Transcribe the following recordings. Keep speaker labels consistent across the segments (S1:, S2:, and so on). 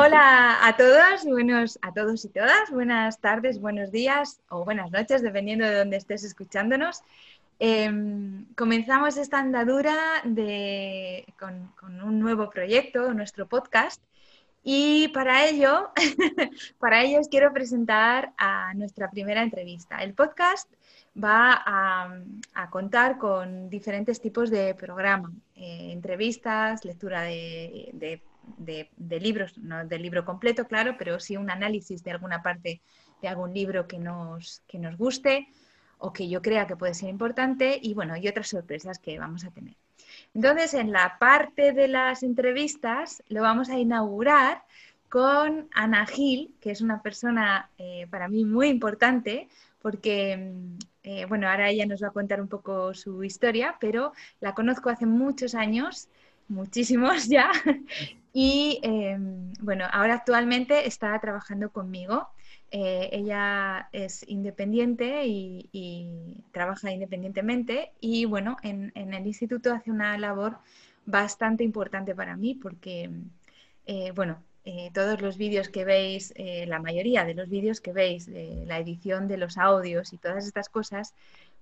S1: Hola a todos, buenos a todos y todas, buenas tardes, buenos días o buenas noches, dependiendo de dónde estés escuchándonos. Em, comenzamos esta andadura con, un nuevo proyecto, nuestro podcast, y para ello, para ello os quiero presentar a nuestra primera entrevista. El podcast va a, contar con diferentes tipos de programa, eh, entrevistas, lectura de de, libros, no del libro completo, claro, pero sí un análisis de alguna parte de algún libro que nos, que nos guste o que yo crea que puede ser importante y bueno, y otras sorpresas que vamos a tener. Entonces, en la parte de las entrevistas lo vamos a inaugurar con Ana Gil, que es una persona eh, para mí muy importante, porque, mm, eh, bueno, ahora ella nos va a contar un poco su historia, pero la conozco hace muchos años, muchísimos ya, y em, bueno, ahora actualmente está trabajando conmigo. Eh, ella es independiente y, trabaja independientemente y bueno, en, el instituto hace una labor bastante importante para mí porque, eh, bueno, eh, todos los vídeos que veis, la mayoría de los vídeos que veis, la edición de los audios y todas estas cosas,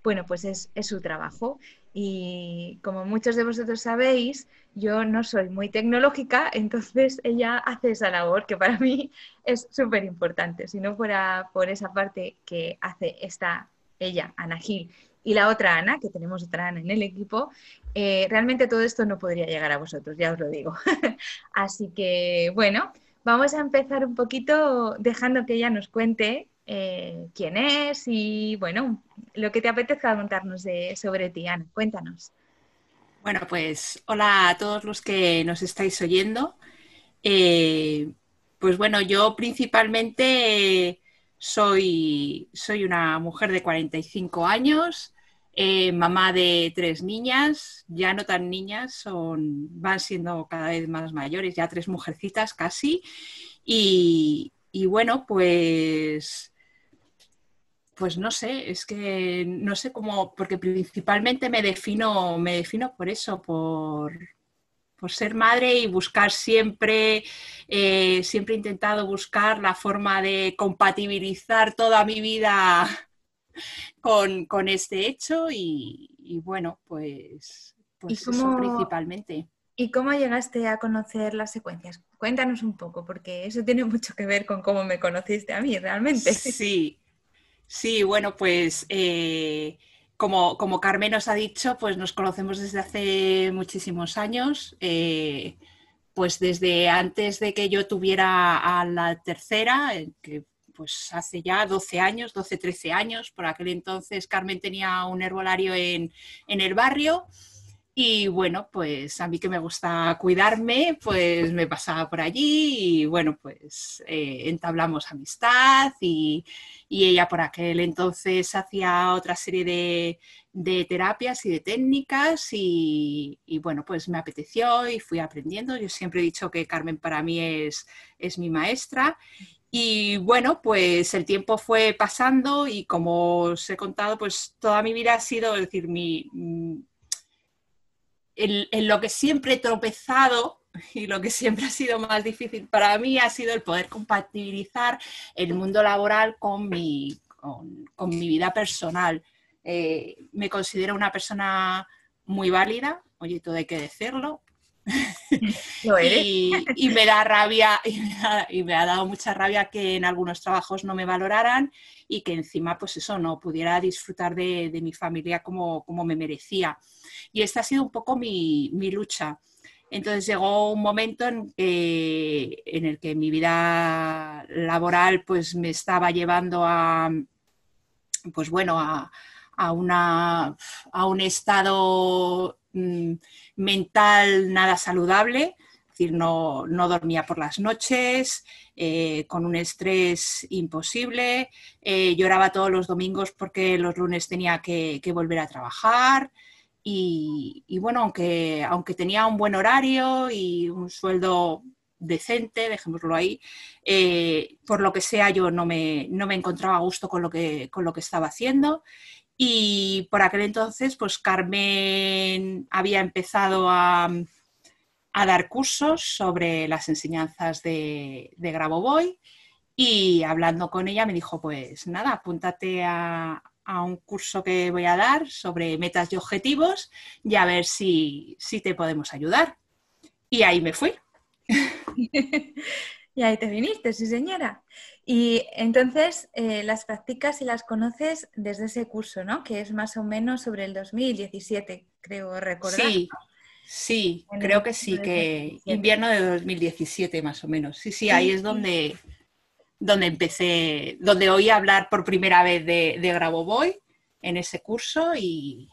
S1: bueno, pues es, su trabajo. Y como muchos de vosotros sabéis, yo no soy muy tecnológica, entonces ella hace esa labor que para mí es súper importante. Si no fuera por esa parte que hace esta, ella, Ana Gil, y la otra Ana, que tenemos otra Ana en el equipo, eh, realmente todo esto no podría llegar a vosotros, ya os lo digo. Así que, bueno, vamos a empezar un poquito dejando que ella nos cuente eh, quién es y, bueno, lo que te apetezca contarnos de, sobre ti, Ana. Cuéntanos.
S2: Bueno, pues hola a todos los que nos estáis oyendo. Eh, pues bueno, yo principalmente soy, soy una mujer de 45 años, eh, mamá de tres niñas, ya no tan niñas, son, van siendo cada vez más mayores, ya tres mujercitas casi. y bueno, pues pues no sé, es que no sé cómo, porque principalmente me defino, me defino por eso, por, ser madre y buscar siempre, eh, siempre he intentado buscar la forma de compatibilizar toda mi vida con, este hecho y, bueno, pues, pues eso principalmente.
S1: ¿Y cómo llegaste a conocer las secuencias? Cuéntanos un poco, porque eso tiene mucho que ver con cómo me conociste a mí realmente.
S2: Sí, Sí, bueno, pues eh, como, como, Carmen nos ha dicho, pues nos conocemos desde hace muchísimos años. Eh, pues desde antes de que yo tuviera a la tercera, que pues hace ya 12 años, 12, 13 años, por aquel entonces Carmen tenía un herbolario en, en el barrio y bueno, pues a mí que me gusta cuidarme, pues me pasaba por allí y bueno, pues eh, entablamos amistad y, ella por aquel entonces hacía otra serie de, terapias y de técnicas y, bueno, pues me apeteció y fui aprendiendo. Yo siempre he dicho que Carmen para mí es, es mi maestra y bueno, pues el tiempo fue pasando y como os he contado, pues toda mi vida ha sido, es decir, mi en, lo que siempre he tropezado y lo que siempre ha sido más difícil para mí ha sido el poder compatibilizar el mundo laboral con mi, con, mi vida personal. Eh, me considero una persona muy válida, oye, todo hay que decirlo. y, me da rabia, y me, ha, dado mucha rabia que en algunos trabajos no me valoraran y que encima, pues eso, no pudiera disfrutar de, mi familia como, como, me merecía. Y esta ha sido un poco mi, lucha. Entonces llegó un momento en, en, el que mi vida laboral pues me estaba llevando a, pues bueno, a, a, una, a un estado mm, mental nada saludable, es decir, no, dormía por las noches, eh, con un estrés imposible, eh, lloraba todos los domingos porque los lunes tenía que, volver a trabajar. Y, bueno, aunque, aunque tenía un buen horario y un sueldo decente, dejémoslo ahí, eh, por lo que sea yo no me, no me encontraba a gusto con lo que, con lo que estaba haciendo. Y por aquel entonces, pues Carmen había empezado a, dar cursos sobre las enseñanzas de, de Grabovoi y hablando con ella me dijo, pues nada, apúntate a, un curso que voy a dar sobre metas y objetivos y a ver si, si te podemos ayudar. Y ahí me fui.
S1: y ahí te viniste, sí señora. Y entonces eh, las practicas y las conoces desde ese curso, ¿no? Que es más o menos sobre el 2017, creo recordar.
S2: Sí, sí, creo que sí, que invierno de 2017 más o menos. Sí, sí, ahí es donde, donde empecé, donde oí hablar por primera vez de, de Grabovoi en ese curso y,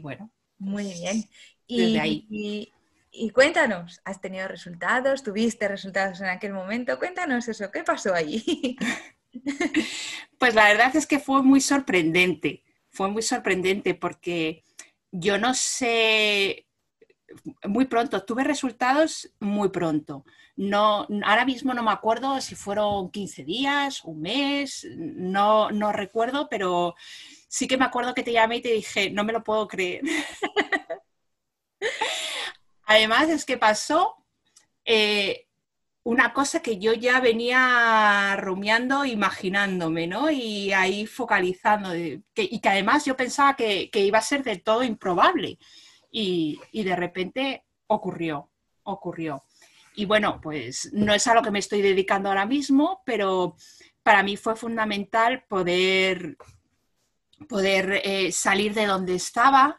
S2: bueno.
S1: Muy bien. Desde ahí. Y cuéntanos, ¿has tenido resultados? ¿Tuviste resultados en aquel momento? Cuéntanos eso, ¿qué pasó allí?
S2: Pues la verdad es que fue muy sorprendente, fue muy sorprendente porque yo no sé, muy pronto, tuve resultados muy pronto. Ahora mismo no me acuerdo si fueron 15 días, un mes, no, no recuerdo, pero sí que me acuerdo que te llamé y te dije, no me lo puedo creer. Además es que pasó eh, una cosa que yo ya venía rumiando, imaginándome, ¿no? Y ahí focalizando, y que además yo pensaba que, iba a ser del todo improbable. Y, de repente ocurrió, ocurrió. Y bueno, pues no es a lo que me estoy dedicando ahora mismo, pero para mí fue fundamental poder, poder eh, salir de donde estaba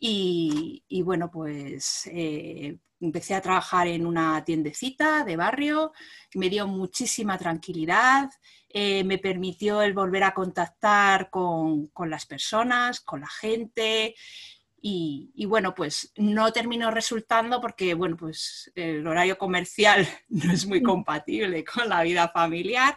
S2: y, bueno, pues eh, empecé a trabajar en una tiendecita de barrio, me dio muchísima tranquilidad, eh, me permitió el volver a contactar con, las personas, con la gente. Y, bueno, pues no terminó resultando porque, bueno, pues el horario comercial no es muy mm. compatible con la vida familiar,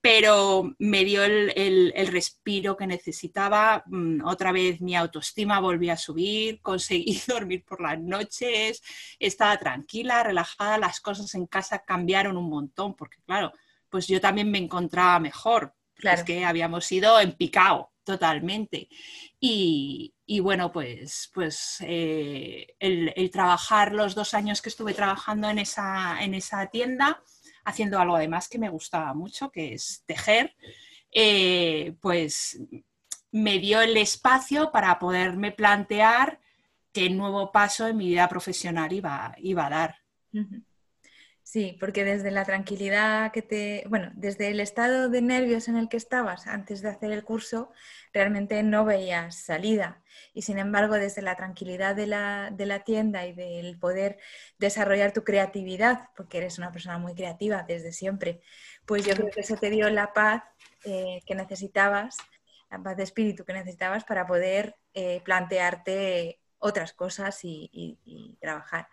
S2: pero me dio el, respiro que necesitaba. Mm, otra vez mi autoestima volvió a subir, conseguí dormir por las noches, estaba tranquila, relajada, las cosas en casa cambiaron un montón, porque claro, pues yo también me encontraba mejor, claro. es que habíamos ido en picado totalmente. Y, bueno, pues, pues eh, el, trabajar los dos años que estuve trabajando en esa, en esa tienda, haciendo algo además que me gustaba mucho, que es tejer, eh, pues me dio el espacio para poderme plantear qué nuevo paso en mi vida profesional iba, iba a dar.
S1: Sí, porque desde la tranquilidad que te, bueno, desde el estado de nervios en el que estabas antes de hacer el curso, realmente no veías salida. Y sin embargo, desde la tranquilidad de la, de la tienda y del poder desarrollar tu creatividad, porque eres una persona muy creativa desde siempre, pues yo creo que eso te dio la paz eh, que necesitabas, la paz de espíritu que necesitabas para poder eh, plantearte otras cosas y trabajar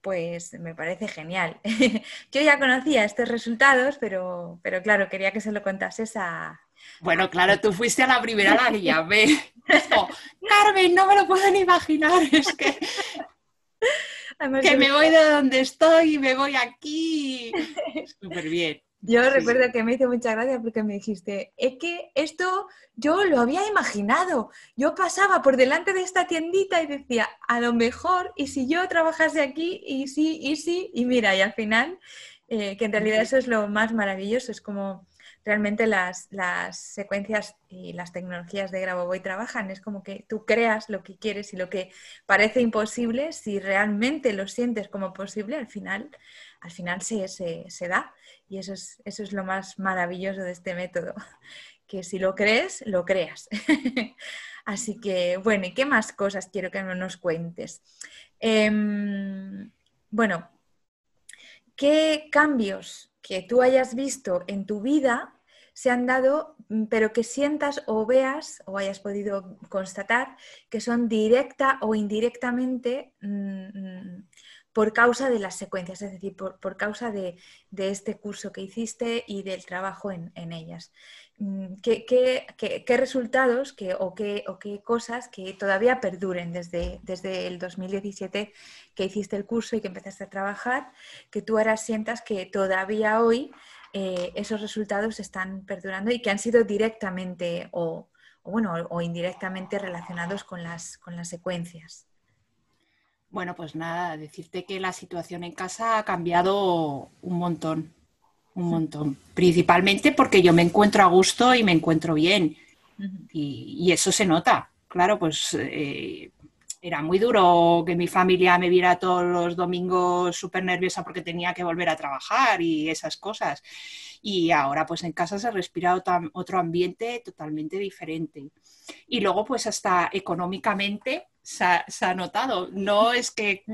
S1: pues me parece genial. Yo ya conocía estos resultados, pero, pero claro, quería que se lo contases a...
S2: Bueno, claro, tú fuiste a la primera la que llamé. Carmen, no me lo pueden imaginar, es que... que me voy de donde estoy y me voy aquí. Súper bien.
S1: Yo recuerdo que me hizo mucha gracia porque me dijiste, es que esto yo lo había imaginado. Yo pasaba por delante de esta tiendita y decía, a lo mejor, y si yo trabajase aquí, y sí, y sí, y mira, y al final, eh, que en realidad eso es lo más maravilloso, es como realmente las, secuencias y las tecnologías de Grabovoi trabajan. Es como que tú creas lo que quieres y lo que parece imposible, si realmente lo sientes como posible, al final, al final se, da. Y eso es, eso es lo más maravilloso de este método, que si lo crees, lo creas. Así que, bueno, ¿y qué más cosas quiero que nos cuentes? Em, bueno, ¿qué cambios que tú hayas visto en tu vida se han dado, mm, pero que sientas o veas o hayas podido constatar que son directa o indirectamente mm, mm, por causa de las secuencias, es decir, por, causa de, este curso que hiciste y del trabajo en, ellas. ¿Qué, resultados o, qué, o, qué, cosas que todavía perduren desde, desde el 2017 que hiciste el curso y que empezaste a trabajar, que tú ahora sientas que todavía hoy eh, esos resultados están perdurando y que han sido directamente o, bueno, o indirectamente relacionados con las, con las secuencias.
S2: Bueno, pues nada, decirte que la situación en casa ha cambiado un montón, un montón. Principalmente porque yo me encuentro a gusto y me encuentro bien. y, eso se nota. Claro, pues eh, era muy duro que mi familia me viera todos los domingos súper nerviosa porque tenía que volver a trabajar y esas cosas. Y ahora pues en casa se respira otro, ambiente totalmente diferente. Y luego pues hasta económicamente se ha, notado. No es que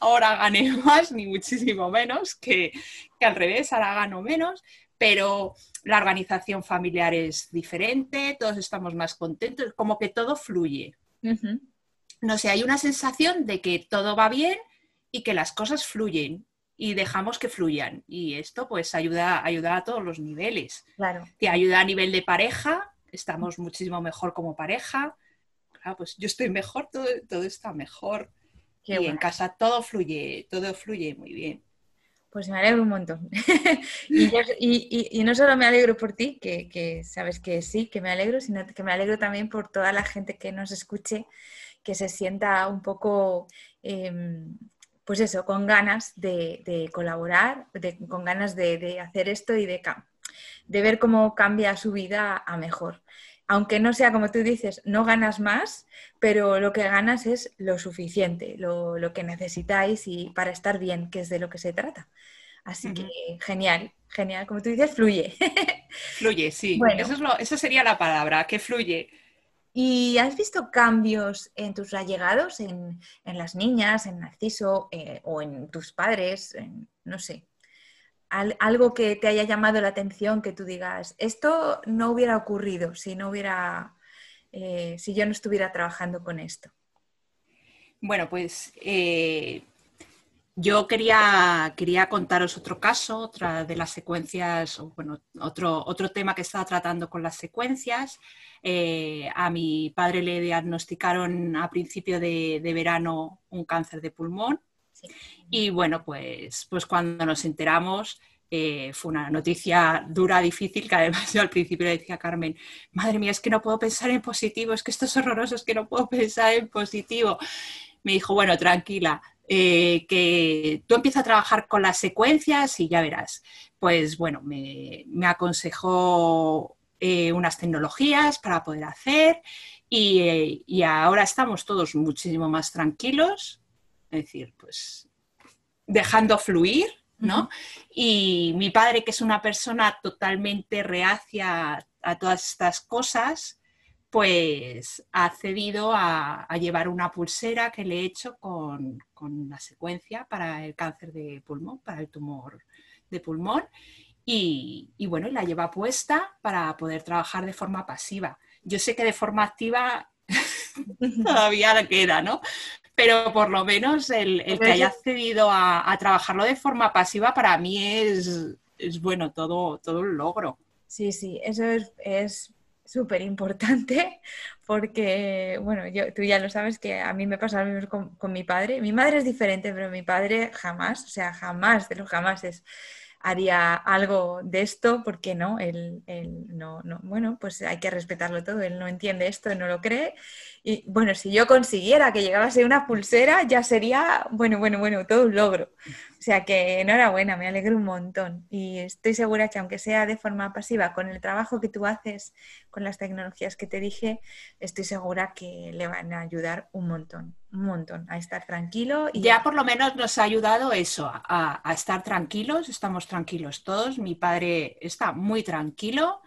S2: ahora gane más ni muchísimo menos, que, al revés, ahora gano menos, pero la organización familiar es diferente, todos estamos más contentos, como que todo fluye no sé, hay una sensación de que todo va bien y que las cosas fluyen y dejamos que fluyan. Y esto pues ayuda, ayuda a todos los niveles.
S1: Claro.
S2: Te ayuda a nivel de pareja, estamos muchísimo mejor como pareja. Claro, pues yo estoy mejor, todo, todo está mejor. y en casa todo fluye, todo fluye muy bien.
S1: Pues me alegro un montón. y, no solo me alegro por ti, que, que, sabes que sí, que me alegro, sino que me alegro también por toda la gente que nos escuche que se sienta un poco, em, pues eso, con ganas de, colaborar, con ganas de, hacer esto y de, de ver cómo cambia su vida a mejor. Aunque no sea como tú dices, no ganas más, pero lo que ganas es lo suficiente, lo, que necesitáis y para estar bien, que es de lo que se trata. Así que genial, genial. Como tú dices, fluye.
S2: Fluye, sí. Eso, es lo, eso sería la palabra, que fluye.
S1: ¿Y has visto cambios en tus allegados, en, las niñas, en Narciso eh, o en tus padres? no sé. Algo que te haya llamado la atención, que tú digas, esto no hubiera ocurrido si no hubiera, eh, si yo no estuviera trabajando con esto.
S2: Bueno, pues eh, yo quería, quería contaros otro caso, otra de las secuencias, bueno, otro, otro tema que estaba tratando con las secuencias. Eh, a mi padre le diagnosticaron a principio de, verano un cáncer de pulmón. Y bueno, pues, pues cuando nos enteramos, eh, fue una noticia dura, difícil, que además yo al principio le decía a Carmen, madre mía, es que no puedo pensar en positivo, es que esto es horroroso, es que no puedo pensar en positivo. Me dijo, bueno, tranquila, eh, que tú empiezas a trabajar con las secuencias y ya verás. Pues bueno, me, aconsejó eh, unas tecnologías para poder hacer y, ahora estamos todos muchísimo más tranquilos, es decir, pues dejando fluir, ¿no? Y mi padre, que es una persona totalmente reacia a todas estas cosas, pues ha accedido a, llevar una pulsera que le he hecho con, con, la secuencia para el cáncer de pulmón, para el tumor de pulmón. Y, y, bueno, la lleva puesta para poder trabajar de forma pasiva. Yo sé que de forma activa todavía le queda, ¿no? Pero por lo menos el, que haya accedido a, a, trabajarlo de forma pasiva para mí es, es bueno, todo, todo un logro.
S1: Sí, sí, eso es, es súper importante porque, bueno, yo, tú ya lo sabes que a mí me pasa lo mismo con, mi padre. Mi madre es diferente, pero mi padre jamás, o sea, jamás de los jamás es haría algo de esto, porque no, él, no, no, bueno, pues hay que respetarlo todo, él no entiende esto, no lo cree. Y bueno, si yo consiguiera que llegase una pulsera, ya sería, bueno, bueno, bueno, todo un logro. O sea que enhorabuena, me alegro un montón. Y estoy segura que aunque sea de forma pasiva, con el trabajo que tú haces, con las tecnologías que te dije, estoy segura que le van a ayudar un montón, un montón, a estar tranquilo.
S2: Y... Ya por lo menos nos ha ayudado eso, a, a estar tranquilos, estamos tranquilos todos. Mi padre está muy tranquilo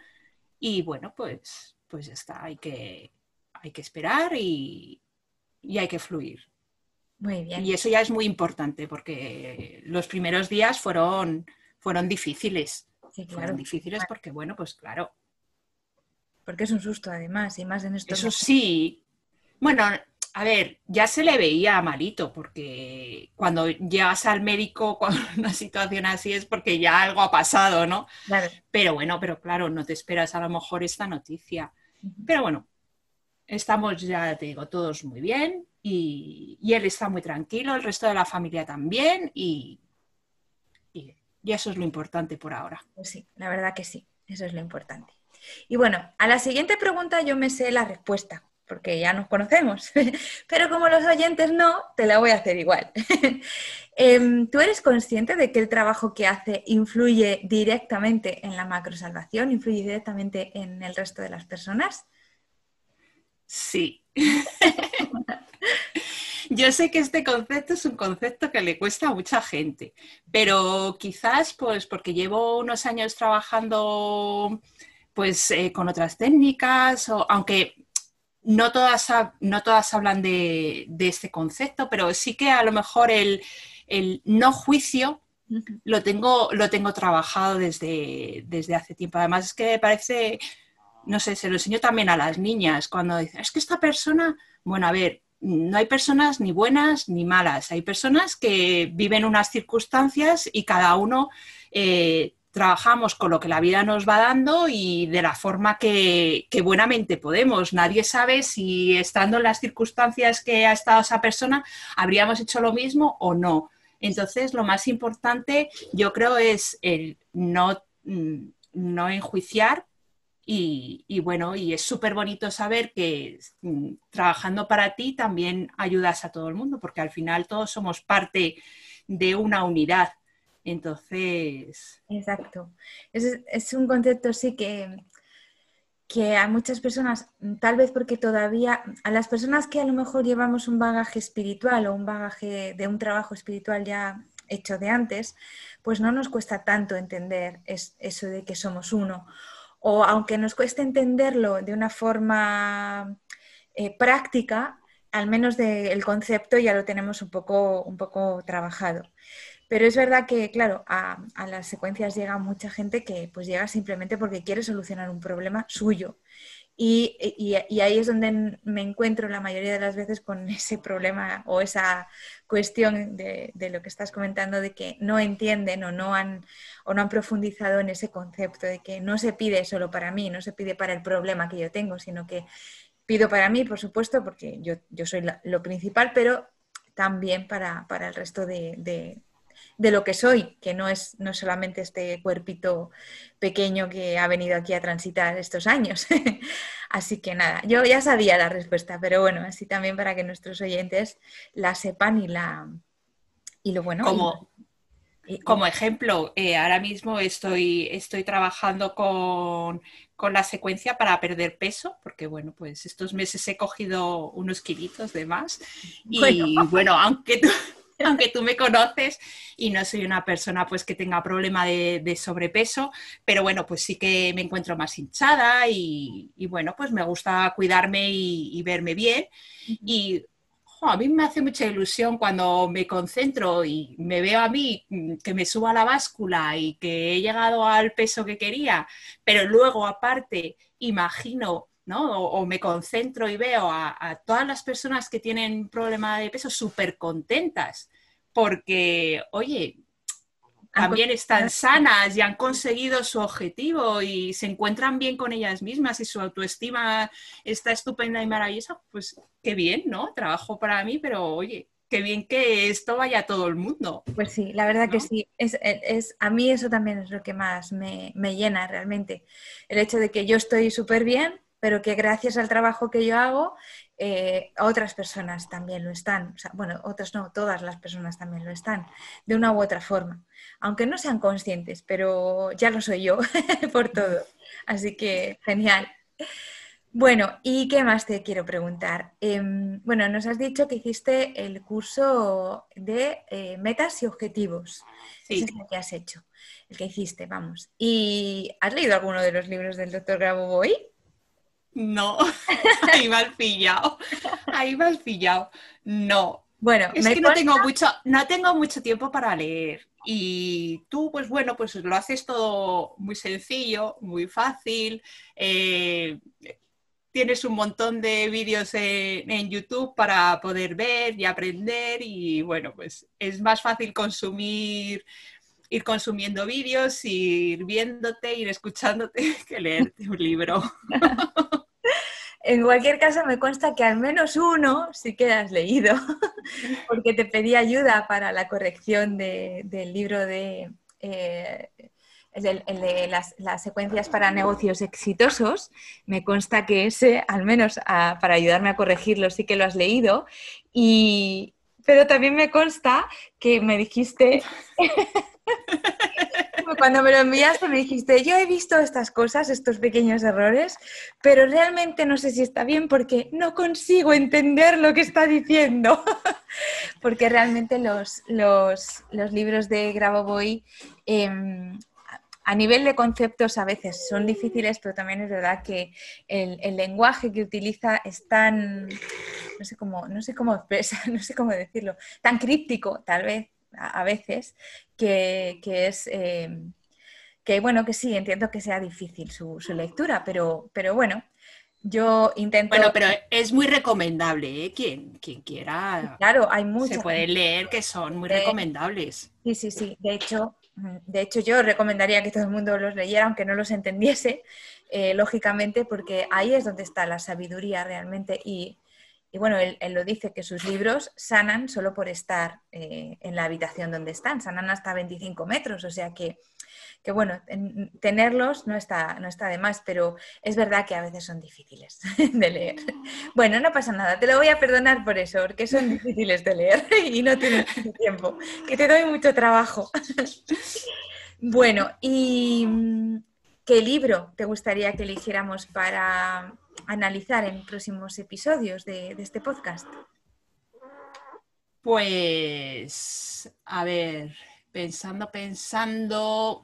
S2: y bueno, pues, pues ya está, hay que, hay que esperar y, y hay que fluir.
S1: Muy bien.
S2: Y eso ya es muy importante porque los primeros días fueron, fueron difíciles. Sí, claro. Fueron difíciles porque, bueno, pues claro.
S1: Porque es un susto además, y más en estos.
S2: Eso sí. Bueno, a ver, ya se le veía malito, porque cuando llegas al médico con una situación así es porque ya algo ha pasado, ¿no?
S1: Claro.
S2: Pero bueno, pero claro, no te esperas a lo mejor esta noticia. Pero bueno, estamos ya, te digo, todos muy bien y, él está muy tranquilo, el resto de la familia también y, y, eso es lo importante por ahora.
S1: Pues sí, la verdad que sí, eso es lo importante. Y bueno, a la siguiente pregunta yo me sé la respuesta, porque ya nos conocemos, pero como los oyentes no, te la voy a hacer igual. Em, ¿Tú eres consciente de que el trabajo que hace influye directamente en la macrosalvación, influye directamente en el resto de las personas?
S2: Sí. Yo sé que este concepto es un concepto que le cuesta a mucha gente, pero quizás pues porque llevo unos años trabajando pues eh, con otras técnicas, aunque no todas, no todas hablan de, este concepto, pero sí que a lo mejor el, no juicio lo tengo, lo tengo trabajado desde, desde hace tiempo. Además es que me parece no sé, se lo enseño también a las niñas cuando dicen, es que esta persona, bueno, a ver, no hay personas ni buenas ni malas, hay personas que viven unas circunstancias y cada uno eh, trabajamos con lo que la vida nos va dando y de la forma que, que, buenamente podemos. Nadie sabe si estando en las circunstancias que ha estado esa persona habríamos hecho lo mismo o no. Entonces, lo más importante yo creo es el no, mm, no enjuiciar, y, bueno, y es súper bonito saber que mm, trabajando para ti también ayudas a todo el mundo, porque al final todos somos parte de una unidad. Entonces.
S1: Exacto. Es, un concepto, sí, que, que a muchas personas, tal vez porque todavía, a las personas que a lo mejor llevamos un bagaje espiritual o un bagaje de un trabajo espiritual ya hecho de antes, pues no nos cuesta tanto entender eso de que somos uno o aunque nos cueste entenderlo de una forma eh, práctica, al menos del concepto ya lo tenemos un poco, un poco trabajado. Pero es verdad que, claro, a, las secuencias llega mucha gente que pues llega simplemente porque quiere solucionar un problema suyo. Y, ahí es donde me encuentro la mayoría de las veces con ese problema o esa cuestión de, lo que estás comentando de que no entienden o no, han, o no han profundizado en ese concepto de que no se pide solo para mí, no se pide para el problema que yo tengo, sino que pido para mí, por supuesto, porque yo, soy lo principal, pero también para, el resto de, de lo que soy, que no es no solamente este cuerpito pequeño que ha venido aquí a transitar estos años. así que nada, yo ya sabía la respuesta, pero bueno, así también para que nuestros oyentes la sepan y la y lo bueno.
S2: Como, como ejemplo, eh, ahora mismo estoy, estoy trabajando con, con, la secuencia para perder peso, porque bueno, pues estos meses he cogido unos kilitos de más. Y bueno, aunque aunque tú me conoces y no soy una persona pues que tenga problema de, sobrepeso, pero bueno, pues sí que me encuentro más hinchada y, bueno, pues me gusta cuidarme y, verme bien. Y a mí me hace mucha ilusión cuando me concentro y me veo a mí mm, que me subo a la báscula y que he llegado al peso que quería, pero luego aparte imagino o, me concentro y veo a, todas las personas que tienen problema de peso súper contentas, porque, oye, también están sanas y han conseguido su objetivo y se encuentran bien con ellas mismas y su autoestima está estupenda y maravillosa, pues qué bien, ¿no? Trabajo para mí, pero oye, qué bien que esto vaya a todo el mundo.
S1: Pues sí, la verdad que sí. Es, es, a mí eso también es lo que más me, me llena realmente. El hecho de que yo estoy súper bien, pero que gracias al trabajo que yo hago, eh, otras personas también lo están. bueno, otras no, todas las personas también lo están, de una u otra forma. Aunque no sean conscientes, pero ya lo soy yo por todo. Así que genial. Bueno, ¿y qué más te quiero preguntar? Em, bueno, nos has dicho que hiciste el curso de eh, metas y objetivos. Sí. es el que has hecho, el que hiciste, vamos. ¿Y has leído alguno de los libros del doctor Grabovoi?
S2: No, ahí me has pillado. Ahí has pillado. No.
S1: Bueno,
S2: es que no tengo mucho, no tengo mucho tiempo para leer. Y tú, pues bueno, pues lo haces todo muy sencillo, muy fácil. Eh, tienes un montón de vídeos en, YouTube para poder ver y aprender. Y bueno, pues es más fácil consumir ir consumiendo vídeos, ir viéndote, ir escuchándote que leerte un libro.
S1: En cualquier caso, me consta que al menos uno sí que has leído, porque te pedí ayuda para la corrección del libro de, eh, las, secuencias para negocios exitosos. Me consta que ese, al menos para ayudarme a corregirlo, sí que lo has leído. Y, pero también me consta que me dijiste Cuando me lo enviaste me dijiste, yo he visto estas cosas, estos pequeños errores, pero realmente no sé si está bien porque no consigo entender lo que está diciendo. porque realmente los, los, libros de Grabovoi em, a nivel de conceptos a veces son difíciles, pero también es verdad que el, lenguaje que utiliza es tan, no sé cómo, no sé cómo expresar, no sé cómo decirlo, tan críptico tal vez, a, veces, que, es... Eh, que bueno, que sí, entiendo que sea difícil su, lectura, pero, pero bueno, yo intento...
S2: Bueno, pero es muy recomendable, ¿eh? Quien, quien quiera...
S1: Claro, hay muchos.
S2: Se puede leer que son muy recomendables.
S1: Sí, sí, sí. De hecho, de hecho, yo recomendaría que todo el mundo los leyera, aunque no los entendiese, eh, lógicamente, porque ahí es donde está la sabiduría realmente y y bueno, él, lo dice que sus libros sanan solo por estar eh, en la habitación donde están, sanan hasta 25 metros, o sea que, que bueno, tenerlos no está, no está de más, pero es verdad que a veces son difíciles de leer. Bueno, no pasa nada, te lo voy a perdonar por eso, porque son difíciles de leer y no tienes tiempo, que te doy mucho trabajo. Bueno, ¿y mm, qué libro te gustaría que eligiéramos para analizar en próximos episodios de, este podcast?
S2: Pues, a ver, pensando, pensando,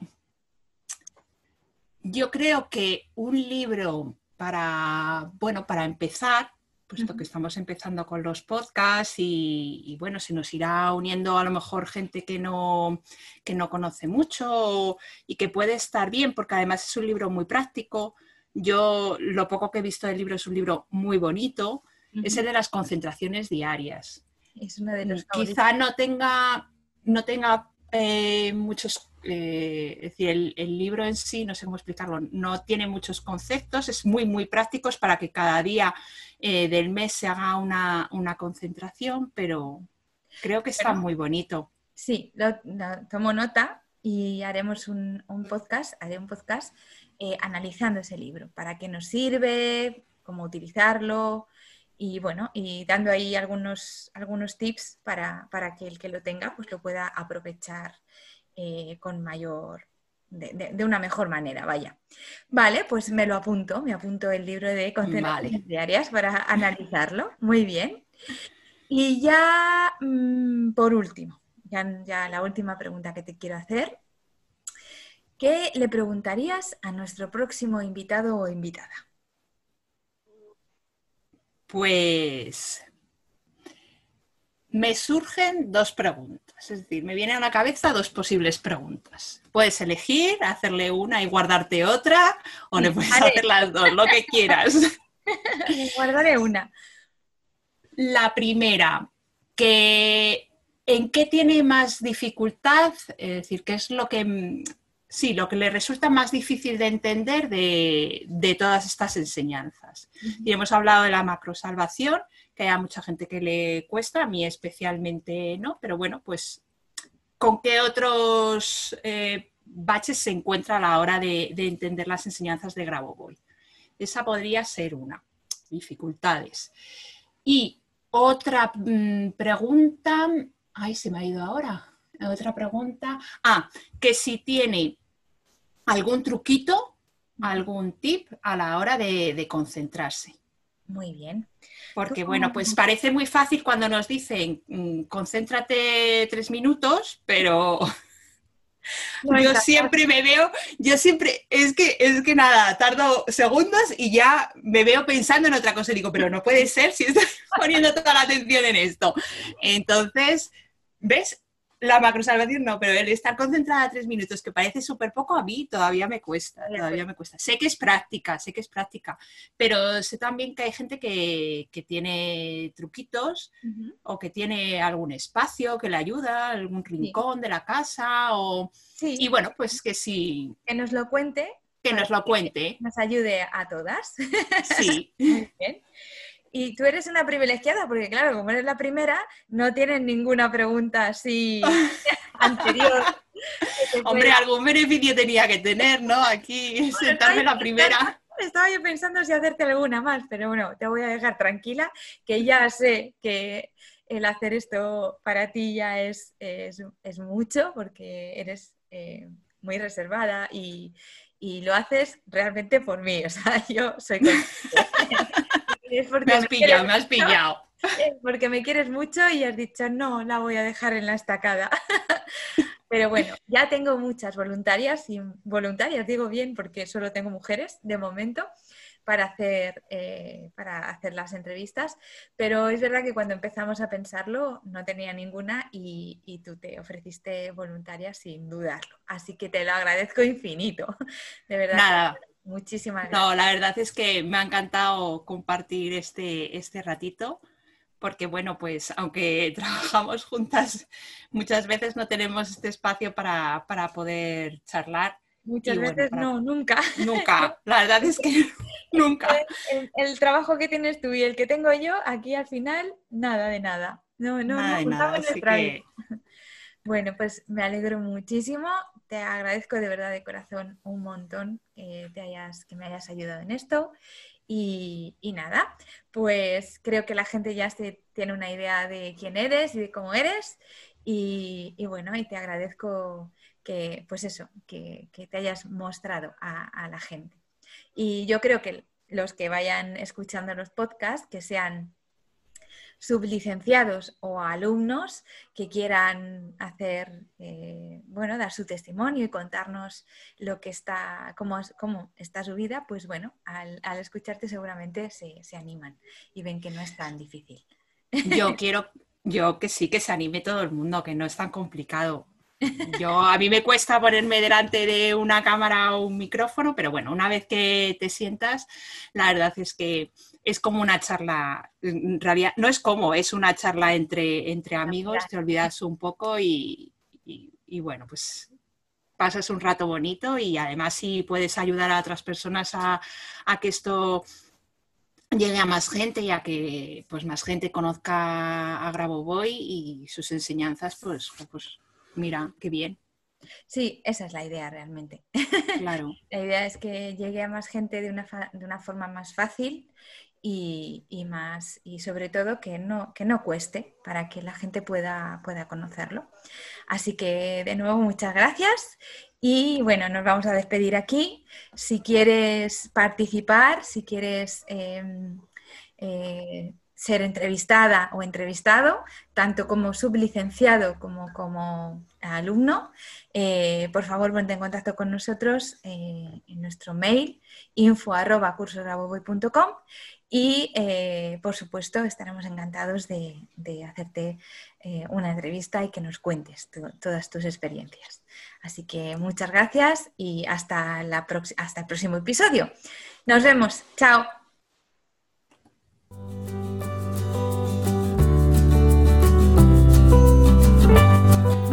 S2: yo creo que un libro para, bueno, para empezar, puesto que estamos empezando con los podcasts y, bueno, se nos irá uniendo a lo mejor gente que no, que no conoce mucho y que puede estar bien, porque además es un libro muy práctico, yo lo poco que he visto del libro es un libro muy bonito, es el de las concentraciones diarias.
S1: Es uno de los
S2: Quizá no tenga, no tenga eh, muchos, eh, es decir, el, libro en sí, no sé cómo explicarlo, no tiene muchos conceptos, es muy, muy práctico, es para que cada día eh, del mes se haga una, concentración, pero creo que está muy bonito.
S1: Sí, tomo nota y haremos un, un podcast, haré un podcast eh, analizando ese libro, para qué nos sirve, cómo utilizarlo y bueno, y dando ahí algunos, algunos tips para, que el que lo tenga pues lo pueda aprovechar eh, con mayor, de, una mejor manera, vaya. Vale, pues me lo apunto, me apunto el libro de concentraciones diarias para analizarlo. Muy bien. Y ya, mm, por último, ya, ya la última pregunta que te quiero hacer ¿Qué le preguntarías a nuestro próximo invitado o invitada?
S2: Pues me surgen dos preguntas, es decir, me vienen a la cabeza dos posibles preguntas. Puedes elegir, hacerle una y guardarte otra, o le puedes hacer las dos, lo que quieras.
S1: Guardaré una.
S2: La primera, que ¿en qué tiene más dificultad? Es decir, ¿qué es lo que sí, lo que le resulta más difícil de entender de, todas estas enseñanzas. Y hemos hablado de la macrosalvación, que haya mucha gente que le cuesta, a mí especialmente no, pero bueno, pues con qué otros eh, baches se encuentra a la hora de, entender las enseñanzas de Grabovoi. Esa podría ser una. Dificultades. Y otra mm, pregunta, ay, se me ha ido ahora. Otra pregunta. Ah, que si tiene algún truquito, algún tip a la hora de, concentrarse.
S1: Muy bien.
S2: Porque, bueno, pues parece muy fácil cuando nos dicen mm, concéntrate tres minutos, pero yo siempre me veo, yo siempre, es que, es que nada, tardo segundos y ya me veo pensando en otra cosa y digo, pero no puede ser si estoy poniendo toda la atención en esto. Entonces, ¿ves? La macrosalvación no, pero el estar concentrada tres minutos, que parece súper poco, a mí todavía me cuesta, todavía me cuesta. Sé que es práctica, sé que es práctica, pero sé también que hay gente que, tiene truquitos o que tiene algún espacio que le ayuda, algún rincón de la casa o... Y bueno, pues que sí.
S1: Que nos lo cuente.
S2: Que nos lo cuente.
S1: nos ayude a todas.
S2: Sí.
S1: bien. Y tú eres una privilegiada, porque claro, como eres la primera, no tienes ninguna pregunta así anterior.
S2: Hombre, algún beneficio tenía que tener, ¿no? Aquí, sentarme la primera.
S1: Estaba yo pensando si hacerte alguna más, pero bueno, te voy a dejar tranquila, que ya sé que el hacer esto para ti ya es, es, mucho, porque eres eh, muy reservada y, y, lo haces realmente por mí. O sea, yo soy
S2: me has pillado, me has pillado.
S1: porque me quieres mucho y has dicho, no, la voy a dejar en la estacada. Pero bueno, ya tengo muchas voluntarias y voluntarias, digo bien, porque solo tengo mujeres de momento para hacer, eh, para hacer las entrevistas, pero es verdad que cuando empezamos a pensarlo no tenía ninguna y, y, tú te ofreciste voluntaria sin dudarlo. Así que te lo agradezco infinito, de verdad.
S2: Nada.
S1: Muchísimas gracias.
S2: No, la verdad es que me ha encantado compartir este, este ratito, porque bueno, pues aunque trabajamos juntas, muchas veces no tenemos este espacio para, poder charlar.
S1: Muchas veces no, nunca.
S2: Nunca, la verdad es que nunca.
S1: El, trabajo que tienes tú y el que tengo yo, aquí al final, nada de nada. No, no, no, nada, Bueno, pues me alegro muchísimo te agradezco de verdad de corazón un montón que, me hayas ayudado en esto. Y, nada, pues creo que la gente ya se tiene una idea de quién eres y de cómo eres. Y, bueno, y te agradezco que, pues eso, que, te hayas mostrado a, la gente. Y yo creo que los que vayan escuchando los podcasts, que sean sublicenciados o alumnos que quieran hacer, eh, bueno, dar su testimonio y contarnos lo que está, cómo, cómo está su vida, pues bueno, al, escucharte seguramente se, se, animan y ven que no es tan difícil.
S2: Yo quiero, yo que sí, que se anime todo el mundo, que no es tan complicado. Yo, a mí me cuesta ponerme delante de una cámara o un micrófono, pero bueno, una vez que te sientas, la verdad es que es como una charla, no es como, es una charla entre, entre amigos, te olvidas un poco y, bueno, pues pasas un rato bonito y además si puedes ayudar a otras personas a, que esto llegue a más gente y a que pues más gente conozca a Grabovoi y sus enseñanzas, pues, pues mira, qué bien.
S1: Sí, esa es la idea realmente.
S2: Claro.
S1: la idea es que llegue a más gente de una, de una forma más fácil y, más, y sobre todo que no, que no cueste para que la gente pueda, pueda conocerlo. Así que de nuevo muchas gracias y bueno, nos vamos a despedir aquí. Si quieres participar, si quieres em, eh, ser entrevistada o entrevistado, tanto como sublicenciado como como alumno, eh, por favor ponte en contacto con nosotros eh, en nuestro mail info arroba y, eh, por supuesto, estaremos encantados de, hacerte eh, una entrevista y que nos cuentes todas tus experiencias. Así que muchas gracias y hasta, la hasta el próximo episodio. Nos vemos. Chao.